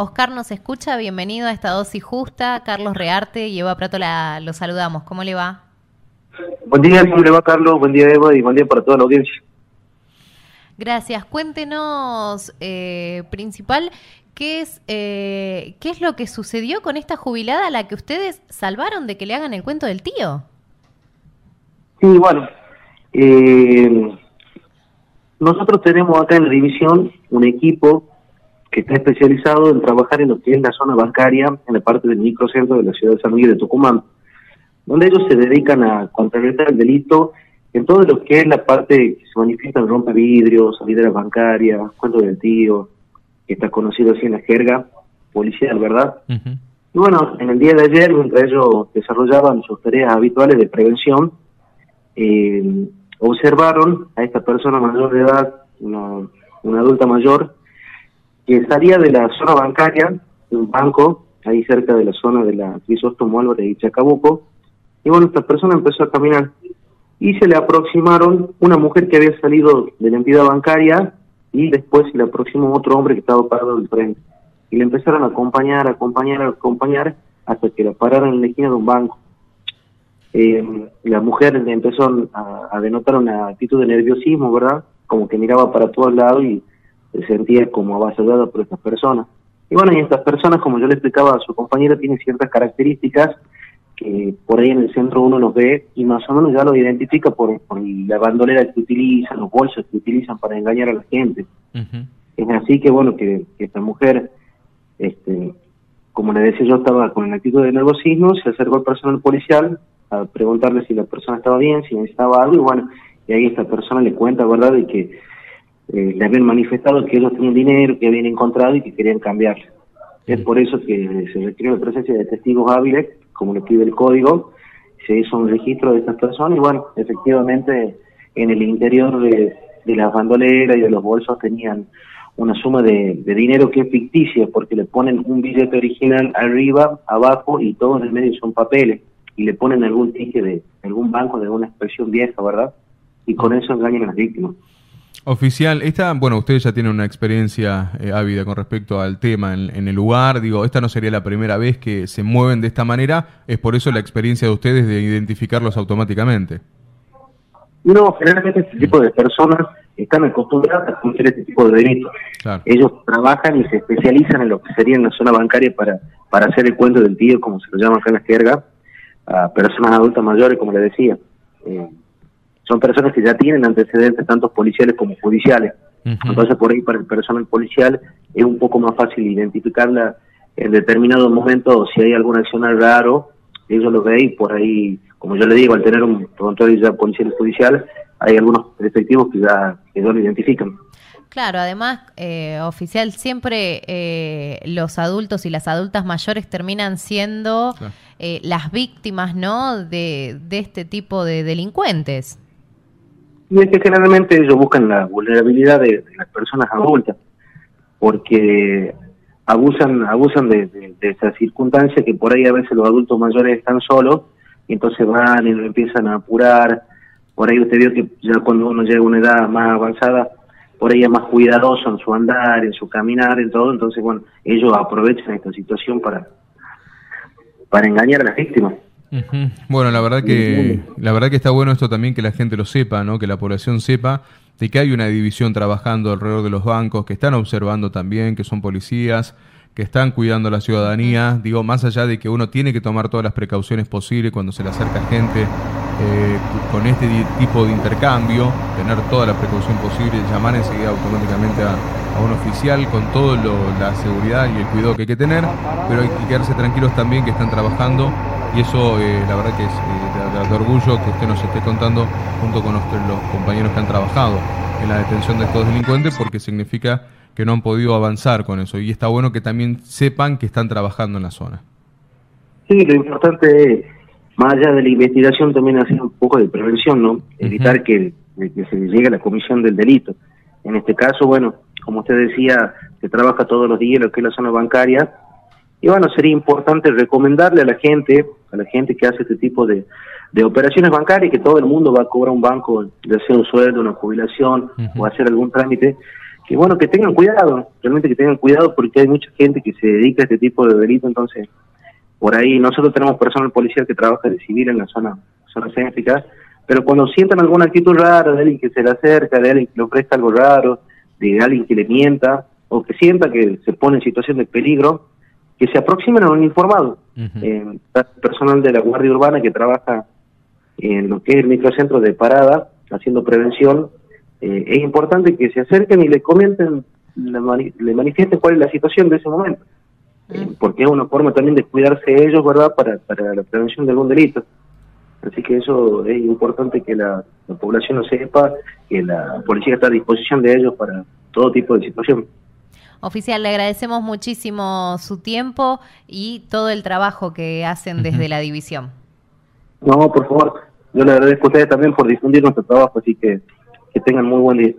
Oscar nos escucha, bienvenido a esta dosis justa. Carlos Rearte y Eva Prato la, lo saludamos. ¿Cómo le va? Buen día, ¿cómo le va Carlos? Buen día Eva y buen día para toda la audiencia. Gracias. Cuéntenos, eh, principal, ¿qué es, eh, ¿qué es lo que sucedió con esta jubilada a la que ustedes salvaron de que le hagan el cuento del tío? Sí, bueno, eh, nosotros tenemos acá en la división un equipo que está especializado en trabajar en lo que es la zona bancaria en la parte del microcentro de la ciudad de San Miguel de Tucumán, donde ellos se dedican a contrarrestar el delito en todo lo que es la parte que se manifiesta en rompe vidrios, salideras bancarias, cuento del tío, que está conocido así en la jerga policial, ¿verdad? Y bueno, en el día de ayer, mientras ellos desarrollaban sus tareas habituales de prevención, eh, observaron a esta persona mayor de edad, una, una adulta mayor, que salía de la zona bancaria, de un banco, ahí cerca de la zona de la Crisóstomo Álvarez y Chacabuco, y bueno, esta persona empezó a caminar y se le aproximaron una mujer que había salido de la entidad bancaria y después se le aproximó otro hombre que estaba parado al frente. Y le empezaron a acompañar, a acompañar, a acompañar hasta que la pararon en la esquina de un banco. Eh, la mujer empezó a, denotar una actitud de nerviosismo, ¿verdad? Como que miraba para todos lados y se sentía como avasallada por estas personas. Y bueno, y estas personas, como yo le explicaba a su compañera, tienen ciertas características que por ahí en el centro uno los ve y más o menos ya lo identifica por, la bandolera que utilizan, los bolsos que utilizan para engañar a la gente. Es así que bueno, que, esta mujer, este como le decía yo, estaba con el actitud de nerviosismo, se acercó al personal policial a preguntarle si la persona estaba bien, si necesitaba algo, y bueno, y ahí esta persona le cuenta, ¿verdad?, de que eh, le habían manifestado que ellos tenían dinero, que habían encontrado y que querían cambiarle. Es por eso que se requiere la presencia de testigos hábiles como le pide el código, se hizo un registro de estas personas y bueno, efectivamente en el interior de, las bandoleras y de los bolsos tenían una suma de, dinero que es ficticia porque le ponen un billete original arriba, abajo y todo en el medio son papeles y le ponen algún ticket de algún banco de alguna expresión vieja, ¿verdad? Y con eso engañan a las víctimas. Oficial, esta, bueno, ustedes ya tienen una experiencia eh, ávida con respecto al tema en, el lugar, digo, esta no sería la primera vez que se mueven de esta manera, es por eso la experiencia de ustedes de identificarlos automáticamente. No, generalmente este tipo de personas están acostumbradas a cometer este tipo de delitos. Ellos trabajan y se especializan en lo que sería en la zona bancaria para, para hacer el cuento del tío, como se lo llama acá en la jerga, a personas adultas mayores, como le decía. Eh, son personas que ya tienen antecedentes tanto policiales como judiciales. Entonces por ahí para el personal policial es un poco más fácil identificarla en determinado momento si hay alguna acción raro, ellos lo ven y por ahí, como yo le digo, al tener un control ya policial y judicial, hay algunos efectivos que ya, que lo identifican. Claro, además, eh, oficial, siempre eh, los adultos y las adultas mayores terminan siendo eh, las víctimas, ¿no? De, de este tipo de delincuentes. Y es que generalmente ellos buscan la vulnerabilidad de, las personas adultas, porque abusan abusan de, de, de, esa circunstancia que por ahí a veces los adultos mayores están solos y entonces van y lo empiezan a apurar. Por ahí usted vio que ya cuando uno llega a una edad más avanzada, por ahí es más cuidadoso en su andar, en su caminar, en todo. Entonces, bueno, ellos aprovechan esta situación para, para engañar a las víctimas. Bueno, la verdad que la verdad que está bueno esto también que la gente lo sepa, ¿no? Que la población sepa de que hay una división trabajando alrededor de los bancos, que están observando también, que son policías, que están cuidando a la ciudadanía. Digo, más allá de que uno tiene que tomar todas las precauciones posibles cuando se le acerca gente eh, con este tipo de intercambio, tener toda la precaución posible, llamar enseguida automáticamente a, un oficial con toda la seguridad y el cuidado que hay que tener, pero hay que quedarse tranquilos también que están trabajando y eso eh, la verdad que es eh, de, orgullo que usted nos esté contando junto con los, compañeros que han trabajado en la detención de estos delincuentes porque significa que no han podido avanzar con eso y está bueno que también sepan que están trabajando en la zona. Sí, lo importante es, más allá de la investigación, también hacer un poco de prevención, ¿no? Evitar que, que se llegue a la comisión del delito. En este caso, bueno, como usted decía, se trabaja todos los días lo que es la zona bancaria, y bueno, sería importante recomendarle a la gente, a la gente que hace este tipo de, de operaciones bancarias, que todo el mundo va a cobrar un banco, de hacer un sueldo, una jubilación o hacer algún trámite, que bueno, que tengan cuidado, realmente que tengan cuidado porque hay mucha gente que se dedica a este tipo de delito, entonces por ahí nosotros tenemos personal policial que trabaja de civil en la zona, zona céntrica, pero cuando sientan alguna actitud rara de alguien que se le acerca, de alguien que le ofrezca algo raro, de alguien que le mienta, o que sienta que se pone en situación de peligro, que se aproximen a un informado. Eh, personal de la Guardia Urbana que trabaja en lo que es el microcentro de parada, haciendo prevención, eh, es importante que se acerquen y le comenten, le, manifiesten cuál es la situación de ese momento, eh, porque es una forma también de cuidarse ellos, ¿verdad?, para, para la prevención de algún delito. Así que eso es importante que la, población lo sepa, que la policía está a disposición de ellos para todo tipo de situación. Oficial, le agradecemos muchísimo su tiempo y todo el trabajo que hacen desde la división. No, por favor, yo le agradezco a ustedes también por difundir nuestro trabajo, así que que tengan muy buen día.